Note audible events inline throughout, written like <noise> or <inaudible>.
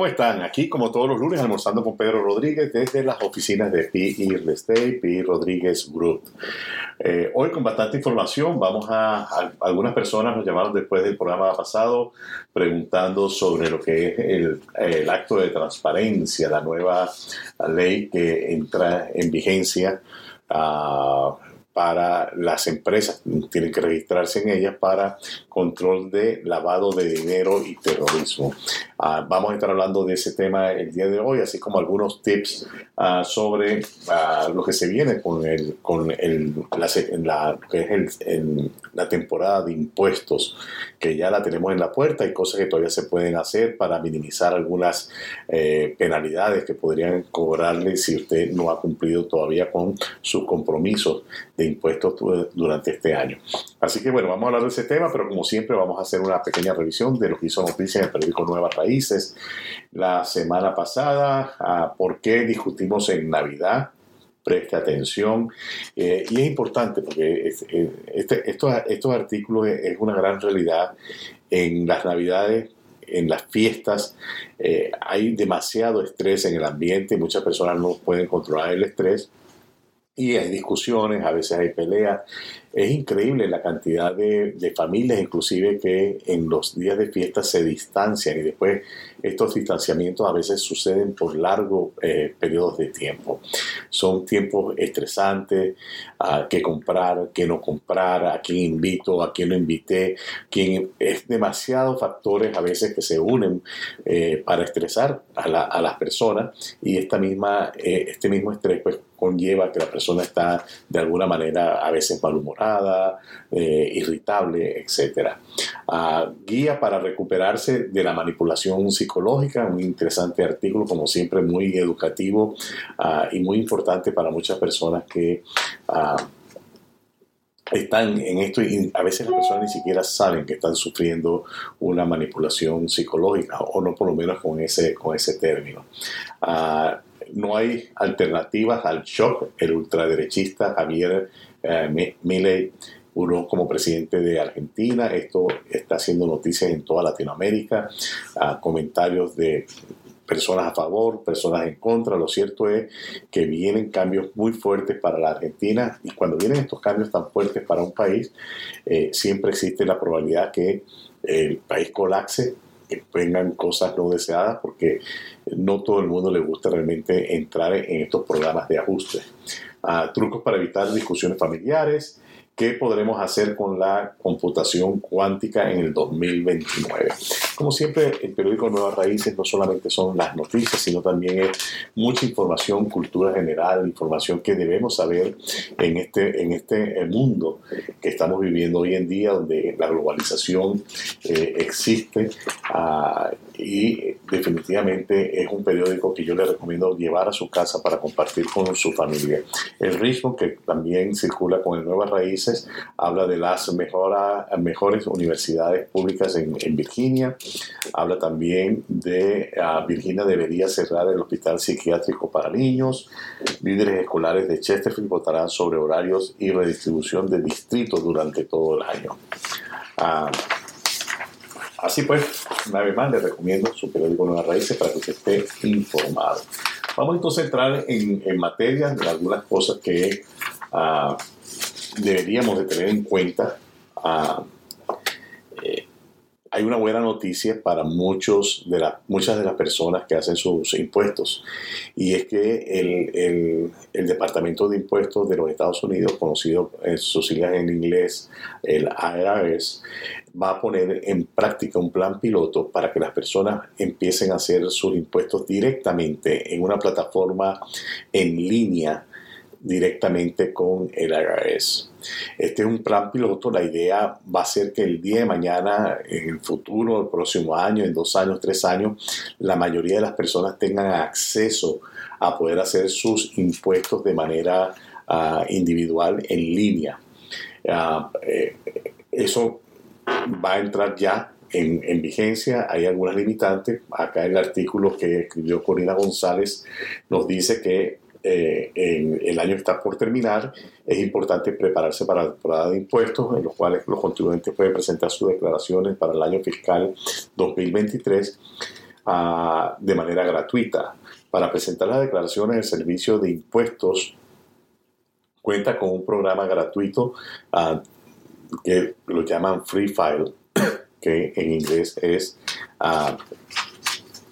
¿cómo están? Aquí, como todos los lunes, almorzando con Pedro Rodríguez desde las oficinas de PI Real Estate, PI Rodríguez Group. Eh, hoy, con bastante información, vamos a, Algunas personas nos llamaron después del programa pasado preguntando sobre lo que es el, acto de transparencia, la nueva ley que entra en vigencia. Uh, para las empresas, tienen que registrarse en ellas para control de lavado de dinero y terrorismo. Ah, vamos a estar hablando de ese tema el día de hoy, así como algunos tips ah, sobre ah, lo que se viene con, el, con el, la, que es el, la temporada de impuestos, que ya la tenemos en la puerta y cosas que todavía se pueden hacer para minimizar algunas eh, penalidades que podrían cobrarle si usted no ha cumplido todavía con sus compromisos de impuestos durante este año. Así que bueno, vamos a hablar de ese tema, pero como siempre vamos a hacer una pequeña revisión de lo que hizo noticia en el periódico Nuevas Raíces la semana pasada, por qué discutimos en Navidad, preste atención. Eh, y es importante porque eh, este, estos, estos artículos es una gran realidad en las Navidades en las fiestas eh, hay demasiado estrés en el ambiente, muchas personas no pueden controlar el estrés y hay discusiones, a veces hay peleas. Es increíble la cantidad de, familias, inclusive, que en los días de fiesta se distancian y después estos distanciamientos a veces suceden por largos eh, periodos de tiempo. Son tiempos estresantes, a qué comprar, qué no comprar, a quién invito, a quién no invité, quién, es demasiados factores a veces que se unen eh, para estresar a, las personas y esta misma, eh, este mismo estrés pues conlleva que la persona está de alguna manera a veces malhumorada, eh, irritable, etc. Ah, guía para recuperarse de la manipulación psicológica, un interesante artículo, como siempre, muy educativo ah, y muy importante para muchas personas que ah, están en esto y a veces las personas ni siquiera saben que están sufriendo una manipulación psicológica o no por lo menos con ese, con ese término no hay alternativas al shock. El ultraderechista Javier eh, Milei, uno como presidente de Argentina, esto está haciendo noticias en toda Latinoamérica, comentarios de personas a favor, personas en contra. Lo cierto es que vienen cambios muy fuertes para la Argentina y cuando vienen estos cambios tan fuertes para un país, eh, siempre existe la probabilidad que el país colapse que vengan cosas no deseadas porque no todo el mundo le gusta realmente entrar en estos programas de ajuste. Ah, trucos para evitar discusiones familiares, ¿Qué podremos hacer con la computación cuántica en el 2029? Como siempre, el periódico Nuevas Raíces no solamente son las noticias, sino también es mucha información, cultura general, información que debemos saber en este, en este mundo que estamos viviendo hoy en día, donde la globalización eh, existe. Uh, y definitivamente es un periódico que yo le recomiendo llevar a su casa para compartir con su familia. El ritmo que también circula con el Nuevas Raíces habla de las mejores universidades públicas en, Virginia, habla también de uh, Virginia debería cerrar el hospital psiquiátrico para niños, líderes escolares de Chesterfield votarán sobre horarios y redistribución de distritos durante todo el año. Uh, Así pues, una vez más, le recomiendo su periódico Nuevas Raíces para que usted esté informado. Vamos entonces a entrar en, en materia de algunas cosas que uh, deberíamos de tener en cuenta. Uh, hay una buena noticia para muchos de la, muchas de las personas que hacen sus impuestos y es que el, el, el Departamento de Impuestos de los Estados Unidos, conocido en sus siglas en inglés, el IRS, va a poner en práctica un plan piloto para que las personas empiecen a hacer sus impuestos directamente en una plataforma en línea directamente con el IRS. Este es un plan piloto. La idea va a ser que el día de mañana, en el futuro, el próximo año, en dos años, tres años, la mayoría de las personas tengan acceso a poder hacer sus impuestos de manera ah, individual en línea. Ah, eh, eso va a entrar ya en, en, vigencia, hay algunas limitantes. Acá el artículo que escribió Corina González nos dice que eh, el año está por terminar, es importante prepararse para la temporada de impuestos, en los cuales los contribuyentes pueden presentar sus declaraciones para el año fiscal 2023. ah, de manera gratuita. Para presentar las declaraciones del servicio de impuestos, cuenta con un programa gratuito ah, que lo llaman Free File, que en inglés es ah,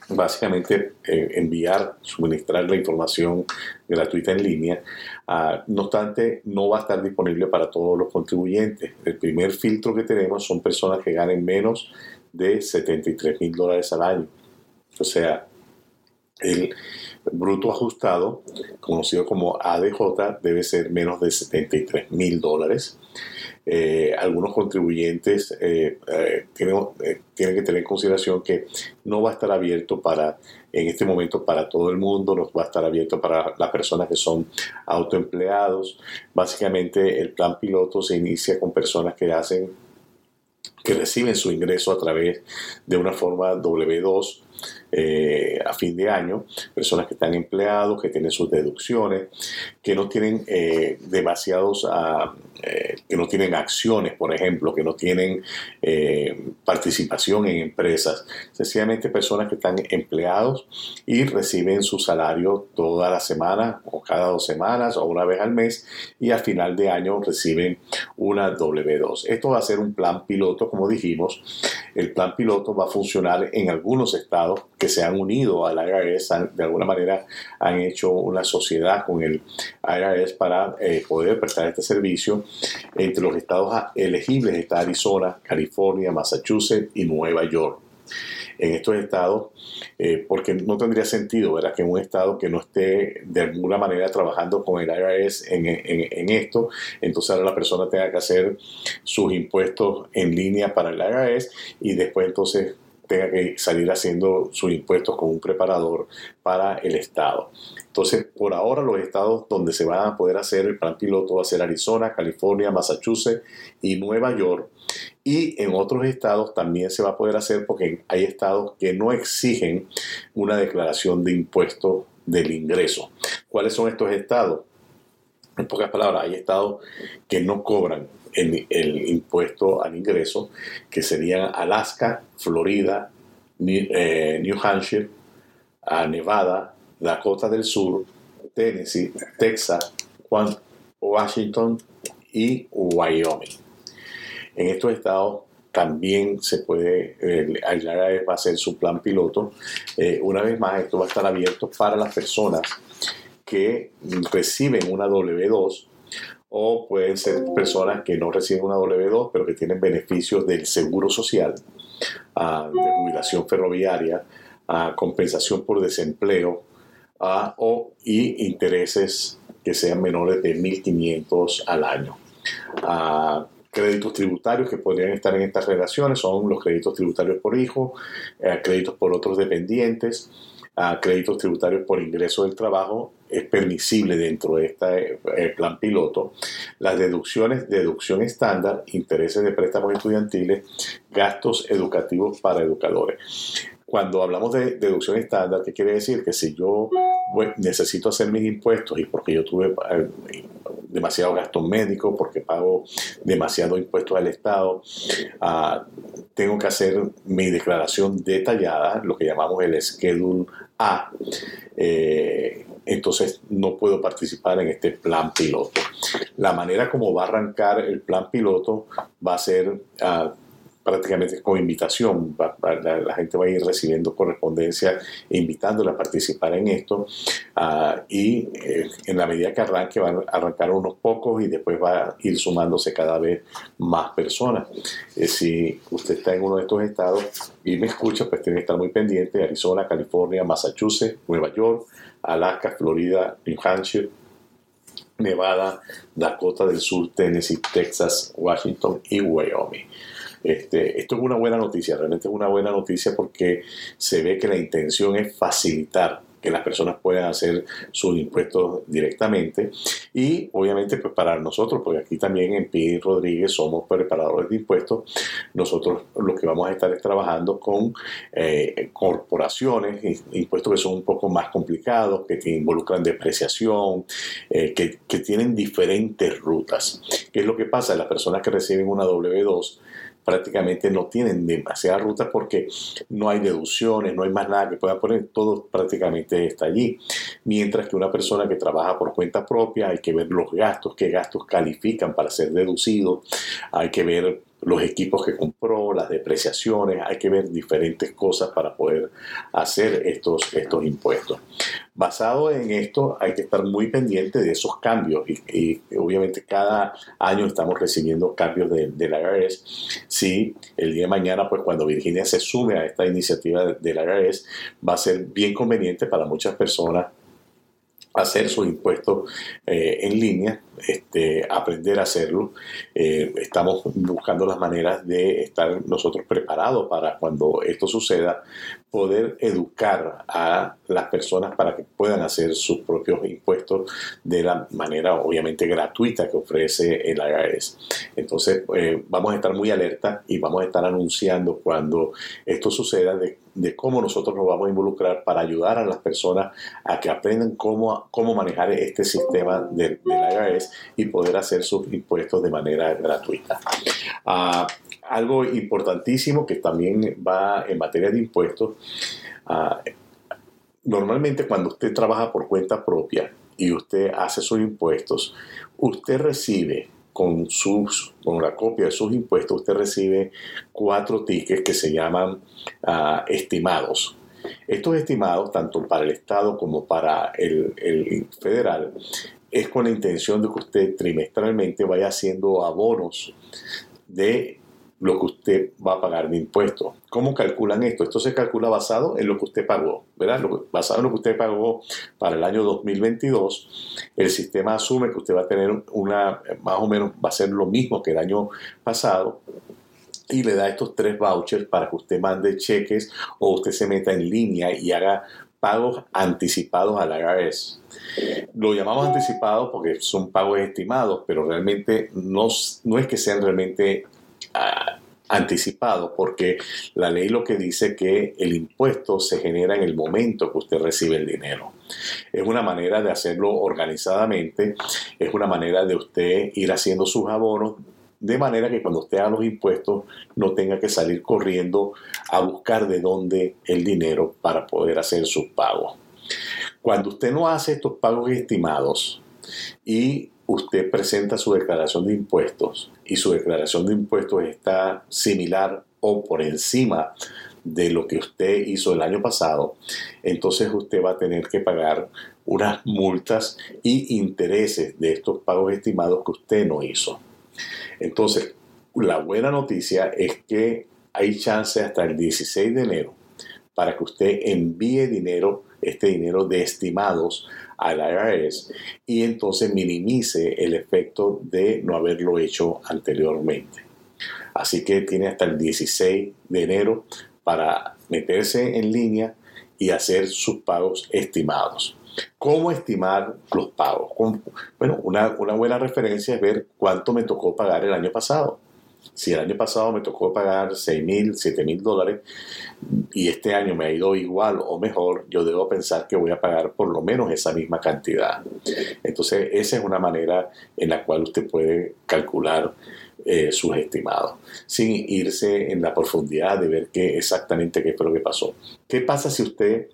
básicamente eh, enviar, suministrar la información gratuita en línea. Ah, no obstante, no va a estar disponible para todos los contribuyentes. El primer filtro que tenemos son personas que ganen menos de 73 mil dólares al año. O sea, el bruto ajustado, conocido como ADJ, debe ser menos de 73 mil dólares. Eh, algunos contribuyentes eh, eh, tienen, tienen, que tener en consideración que no va a estar abierto para, en este momento, para todo el mundo, no va a estar abierto para las personas que son autoempleados. Básicamente, el plan piloto se inicia con personas que hacen que reciben su ingreso a través de una forma W2 eh, a fin de año, personas que están empleados, que tienen sus deducciones, que no tienen eh, demasiados, ah, eh, que no tienen acciones, por ejemplo, que no tienen participación en empresas, sencillamente personas que están empleados y reciben su salario toda la semana o cada dos semanas o una vez al mes y a final de año reciben una W2. Esto va a ser un plan piloto, como dijimos. El plan piloto va a funcionar en algunos estados que se han unido al IRS, de alguna manera han hecho una sociedad con el IRS para eh, poder prestar este servicio. Entre los estados elegibles está Arizona, California, Massachusetts y Nueva York en estos estados, eh, porque no tendría sentido ¿verdad? que un estado que no esté de alguna manera trabajando con el IRS en, esto, entonces ahora la persona tenga que hacer sus impuestos en línea para el IRS y después entonces tenga que salir haciendo sus impuestos con un preparador para el Estado. Entonces, por ahora los estados donde se van a poder hacer el plan piloto va a ser Arizona, California, Massachusetts y Nueva York. Y en otros estados también se va a poder hacer porque hay estados que no exigen una declaración de impuestos del ingreso. ¿Cuáles son estos estados? En pocas palabras, hay estados que no cobran el, impuesto al ingreso, que serían Alaska, Florida, eh, New, Hampshire, Nevada, Dakota del Sur, Tennessee, Texas, Washington y Wyoming. En estos estados también se puede, el va a hacer su plan piloto. Eh, una vez más, esto va a estar abierto para las personas que reciben una W2 o pueden ser personas que no reciben una W2 pero que tienen beneficios del seguro social, ah, de jubilación ferroviaria, uh, compensación por desempleo uh, o, y intereses que sean menores de 1.500 al año. créditos tributarios que podrían estar en estas relaciones son los créditos tributarios por hijo, eh, créditos por otros dependientes, a créditos tributarios por ingreso del trabajo es permisible dentro de este plan piloto. Las deducciones, deducción estándar, intereses de préstamos estudiantiles, gastos educativos para educadores. Cuando hablamos de deducción estándar, ¿qué quiere decir? Que si yo necesito hacer mis impuestos y porque yo tuve eh, demasiado gasto médico, porque pago demasiado impuestos al Estado, ah, tengo que hacer mi declaración detallada, lo que llamamos el Schedule Eh, entonces no puedo participar en este plan piloto. La manera como va a arrancar el plan piloto va a ser ah, prácticamente con invitación. la, gente va a ir recibiendo correspondencia e invitándola a participar en esto. Ah, y eh, en la medida que arranque, van a arrancar unos pocos y después va a ir sumándose cada vez más personas. Eh, si usted está en uno de estos estados y me escucha, pues tiene que estar muy pendiente. Arizona, California, Massachusetts, Nueva York, Alaska, Florida, New Hampshire, Nevada, Dakota del Sur, Tennessee, Texas, Washington y Wyoming. Este, esto es una buena noticia, realmente es una buena noticia porque se ve que la intención es facilitar que las personas puedan hacer sus impuestos directamente y obviamente pues para nosotros, porque aquí también en Pi Rodríguez somos preparadores de impuestos, nosotros lo que vamos a estar es trabajando con eh, corporaciones, impuestos que son un poco más complicados, que involucran depreciación, eh, que, que tienen diferentes rutas. ¿Qué es lo que pasa? Las personas que reciben una W2 prácticamente no tienen demasiadas rutas porque no hay deducciones, no hay más nada que pueda poner, todo prácticamente está allí. Mientras que una persona que trabaja por cuenta propia, hay que ver los gastos, qué gastos califican para ser deducidos, hay que ver los equipos que compró, las depreciaciones, hay que ver diferentes cosas para poder hacer estos, estos impuestos. Basado en esto, hay que estar muy pendiente de esos cambios y, obviamente cada año estamos recibiendo cambios de, de, IRS. Si el día de mañana, pues cuando Virginia se sume a esta iniciativa de, de IRS, va a ser bien conveniente para muchas personas hacer sus impuestos eh, en línea, este, aprender a hacerlo. Eh, estamos buscando las maneras de estar nosotros preparados para cuando esto suceda, poder educar a las personas para que puedan hacer sus propios impuestos de la manera obviamente gratuita que ofrece el IRS. Entonces eh, vamos a estar muy alerta y vamos a estar anunciando cuando esto suceda cómo nosotros nos vamos a involucrar para ayudar a las personas a que aprendan cómo, cómo manejar este sistema del, IRS y poder hacer sus impuestos de manera gratuita. Ah, algo importantísimo que también va en materia de impuestos. Ah, normalmente cuando usted trabaja por cuenta propia y usted hace sus impuestos, usted recibe con, sus, con la copia de sus impuestos, usted recibe cuatro tickets que se llaman ah, estimados. Estos estimados, tanto para el Estado como para el, el federal, es con la intención de que usted trimestralmente vaya haciendo abonos de lo que usted va a pagar de impuestos. ¿Cómo calculan esto? Esto se calcula basado en lo que usted pagó, ¿verdad? basado en lo que usted pagó para el año 2022, el sistema asume que usted va a tener una, más o menos, va a ser lo mismo que el año pasado, y le da estos tres vouchers para que usted mande cheques o usted se meta en línea y haga pagos anticipados a la IRS. Lo llamamos anticipados porque son pagos estimados, pero realmente no es que sean realmente anticipado porque la ley lo que dice que el impuesto se genera en el momento que usted recibe el dinero. Es una manera de hacerlo organizadamente, es una manera de usted ir haciendo sus abonos de manera que cuando usted haga los impuestos no tenga que salir corriendo a buscar de dónde el dinero para poder hacer sus pagos. Cuando usted no hace estos pagos estimados y usted presenta su declaración de impuestos y su declaración de impuestos está similar o por encima de lo que usted hizo el año pasado, entonces usted va a tener que pagar unas multas y intereses de estos pagos estimados que usted no hizo. Entonces, la buena noticia es que hay chance hasta el 16 de enero para que usted envíe dinero, este dinero de estimados al IRS y entonces minimice el efecto de no haberlo hecho anteriormente. Así que tiene hasta el 16 de enero para meterse en línea y hacer sus pagos estimados. ¿Cómo estimar los pagos? Bueno, una, una buena referencia es ver cuánto me tocó pagar el año pasado. Si el año pasado me tocó pagar 6 mil, 7 mil dólares y este año me ha ido igual o mejor, yo debo pensar que voy a pagar por lo menos esa misma cantidad. Entonces, esa es una manera en la cual usted puede calcular eh, sus estimados, sin irse en la profundidad de ver qué exactamente qué fue lo que pasó. ¿Qué pasa si usted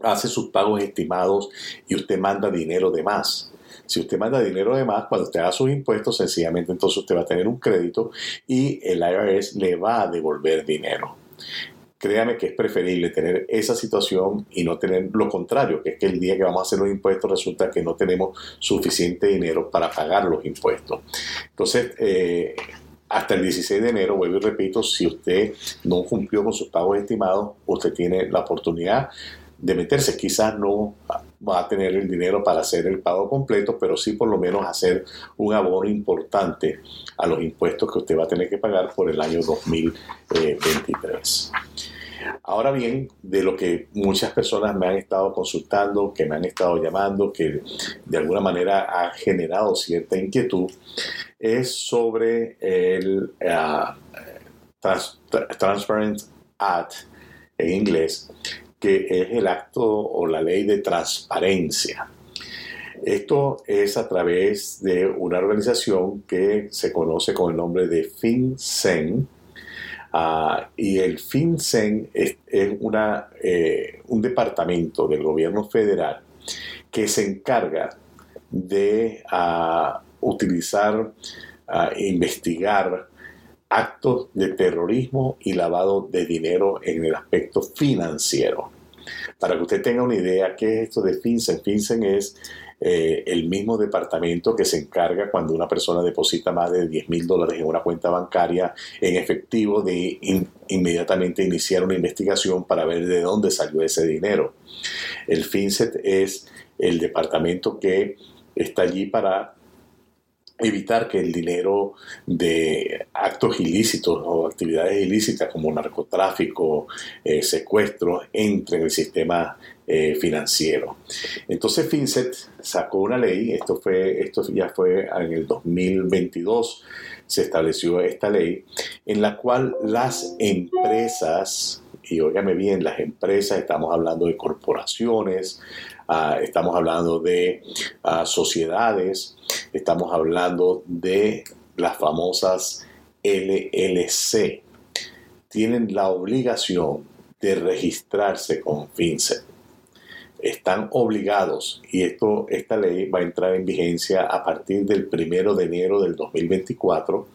hace sus pagos estimados y usted manda dinero de más? Si usted manda dinero de más, cuando usted haga sus impuestos, sencillamente entonces usted va a tener un crédito y el IRS le va a devolver dinero. Créame que es preferible tener esa situación y no tener lo contrario, que es que el día que vamos a hacer los impuestos resulta que no tenemos suficiente dinero para pagar los impuestos. Entonces, eh, hasta el 16 de enero, vuelvo y repito, si usted no cumplió con sus pagos estimados, usted tiene la oportunidad de meterse. Quizás no va a tener el dinero para hacer el pago completo, pero sí por lo menos hacer un abono importante a los impuestos que usted va a tener que pagar por el año 2023. Ahora bien, de lo que muchas personas me han estado consultando, que me han estado llamando, que de alguna manera ha generado cierta inquietud, es sobre el uh, Transparent Act en inglés, que es el acto o la ley de transparencia. Esto es a través de una organización que se conoce con el nombre de FinCEN, Ah, y el FinCEN es, una, eh, un departamento del gobierno federal que se encarga de ah, utilizar, e investigar actos de terrorismo y lavado de dinero en el aspecto financiero. Para que usted tenga una idea, ¿qué es esto de FinCEN? FinCEN es eh, el mismo departamento que se encarga cuando una persona deposita más de 10 mil dólares en una cuenta bancaria en efectivo de inmediatamente iniciar una investigación para ver de dónde salió ese dinero. El FinCEN es el departamento que está allí para evitar que el dinero de actos ilícitos o actividades ilícitas como narcotráfico, eh, secuestro, entre en el sistema eh, financiero. Entonces FinCET sacó una ley, esto, fue, esto ya fue en el 2022, se estableció esta ley, en la cual las empresas, y óigame bien, las empresas, estamos hablando de corporaciones, ah, estamos hablando de ah, sociedades, Estamos hablando de las famosas LLC. Tienen la obligación de registrarse con FinCEN. Están obligados y esto, esta ley va a entrar en vigencia a partir del primero de enero del 2024.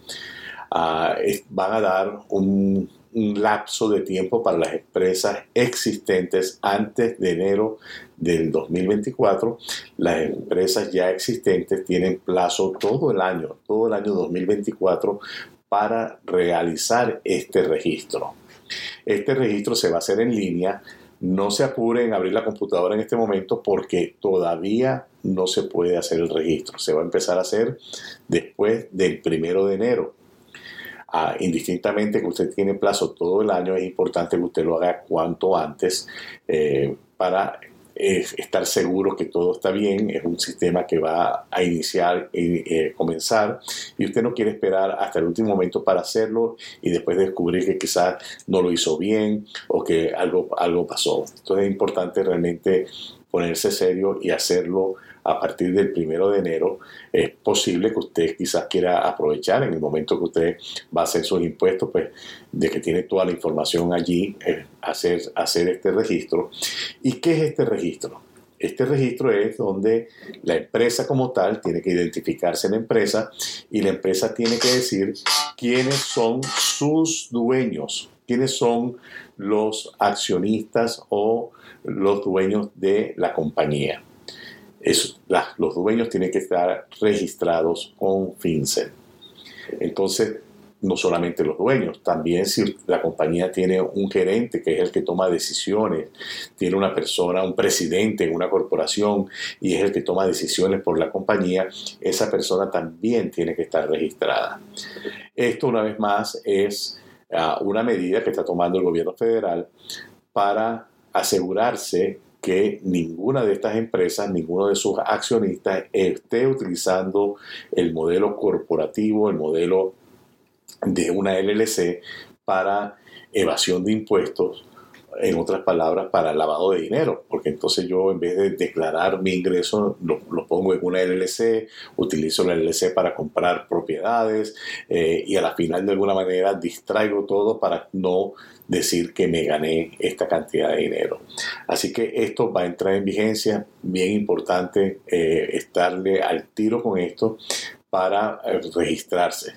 Ah, van a dar un un lapso de tiempo para las empresas existentes antes de enero del 2024. Las empresas ya existentes tienen plazo todo el año, todo el año 2024 para realizar este registro. Este registro se va a hacer en línea. No se apure en abrir la computadora en este momento porque todavía no se puede hacer el registro. Se va a empezar a hacer después del primero de enero indistintamente que usted tiene plazo todo el año, es importante que usted lo haga cuanto antes eh, para eh, estar seguro que todo está bien. Es un sistema que va a iniciar y eh, comenzar y usted no quiere esperar hasta el último momento para hacerlo y después descubrir que quizás no lo hizo bien o que algo, algo pasó. Entonces es importante realmente ponerse serio y hacerlo a partir del primero de enero, es posible que usted quizás quiera aprovechar en el momento que usted va a hacer sus impuestos, pues de que tiene toda la información allí, eh, hacer, hacer este registro. ¿Y qué es este registro? Este registro es donde la empresa como tal tiene que identificarse en la empresa y la empresa tiene que decir quiénes son sus dueños, quiénes son los accionistas o los dueños de la compañía los dueños tienen que estar registrados con FinCEN. Entonces, no solamente los dueños, también si la compañía tiene un gerente que es el que toma decisiones, tiene una persona, un presidente en una corporación y es el que toma decisiones por la compañía, esa persona también tiene que estar registrada. Esto una vez más es ah, una medida que está tomando el gobierno federal para asegurarse que ninguna de estas empresas, ninguno de sus accionistas esté utilizando el modelo corporativo, el modelo de una LLC para evasión de impuestos en otras palabras, para lavado de dinero, porque entonces yo en vez de declarar mi ingreso, lo, pongo en una LLC, utilizo la LLC para comprar propiedades eh, y a la final de alguna manera distraigo todo para no decir que me gané esta cantidad de dinero. Así que esto va a entrar en vigencia, bien importante eh, estarle al tiro con esto para eh, registrarse.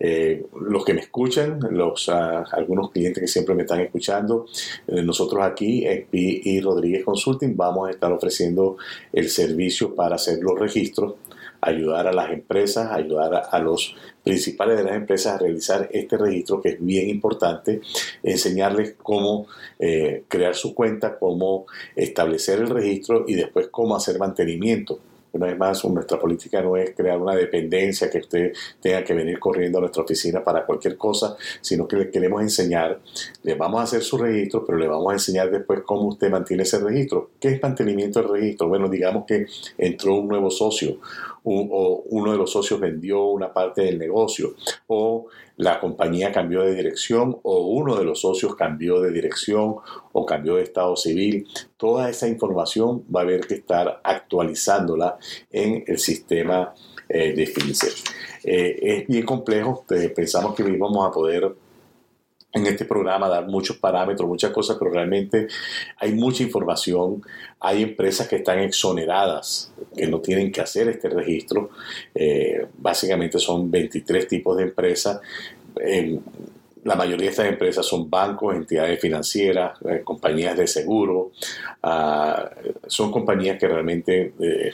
Eh, los que me escuchan, los, ah, algunos clientes que siempre me están escuchando, eh, nosotros aquí en Pi Rodríguez Consulting vamos a estar ofreciendo el servicio para hacer los registros, ayudar a las empresas, ayudar a, los principales de las empresas a realizar este registro que es bien importante, enseñarles cómo eh, crear su cuenta, cómo establecer el registro y después cómo hacer mantenimiento una vez más, nuestra política no es crear una dependencia que usted tenga que venir corriendo a nuestra oficina para cualquier cosa, sino que le queremos enseñar, le vamos a hacer su registro, pero le vamos a enseñar después cómo usted mantiene ese registro. ¿Qué es mantenimiento del registro? Bueno, digamos que entró un nuevo socio o uno de los socios vendió una parte del negocio o la compañía cambió de dirección o uno de los socios cambió de dirección o cambió de estado civil. Toda esa información va a haber que estar actualizándola en el sistema eh, de FinCEN. Eh, es bien complejo, pensamos que íbamos a poder en este programa dar muchos parámetros, muchas cosas, pero realmente hay mucha información. Hay empresas que están exoneradas, que no tienen que hacer este registro. Eh, básicamente son 23 tipos de empresas. la mayoría de estas empresas son bancos, entidades financieras, eh, compañías de seguro. Ah, son compañías que realmente eh,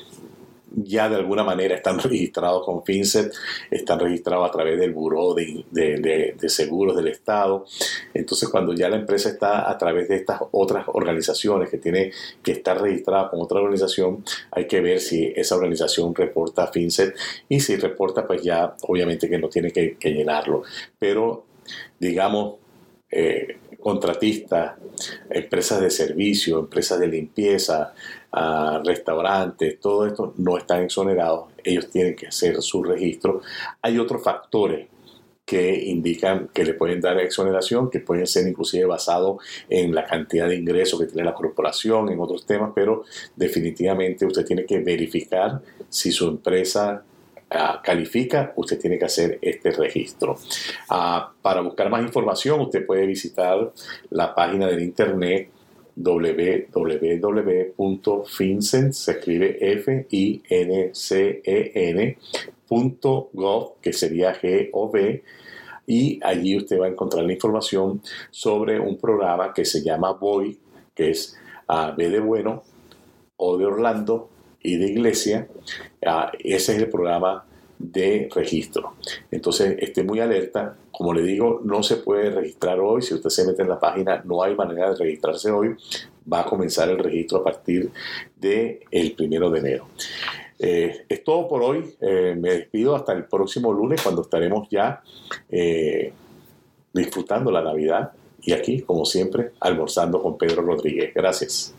ya de alguna manera están <laughs> registrados con FinCET, están registrados a través del Buró de, Seguros del Estado. Entonces, cuando ya la empresa está a través de estas otras organizaciones que tiene que estar registrada con otra organización, hay que ver si esa organización reporta a FinCET y si reporta, pues ya obviamente que no tiene que, llenarlo. Pero, digamos, eh, contratistas, empresas de servicio, empresas de limpieza, a restaurantes, todo esto no están exonerados, ellos tienen que hacer su registro. Hay otros factores que indican que le pueden dar exoneración, que pueden ser inclusive basados en la cantidad de ingresos que tiene la corporación, en otros temas, pero definitivamente usted tiene que verificar si su empresa ah, califica, usted tiene que hacer este registro. Ah, para buscar más información, usted puede visitar la página del internet www.fincen, se escribe F-I-N-C-E-N.gov, que sería G-O-V, y allí usted va a encontrar la información sobre un programa que se llama VOY, que es a B de bueno, O de Orlando y de Iglesia. ese es el programa de registro. Entonces, esté muy alerta. Como le digo, no se puede registrar hoy. Si usted se mete en la página, no hay manera de registrarse hoy. Va a comenzar el registro a partir del el primero de enero. Eh, es todo por hoy. Eh, me despido hasta el próximo lunes cuando estaremos ya eh, disfrutando la Navidad y aquí, como siempre, almorzando con Pedro Rodríguez. Gracias.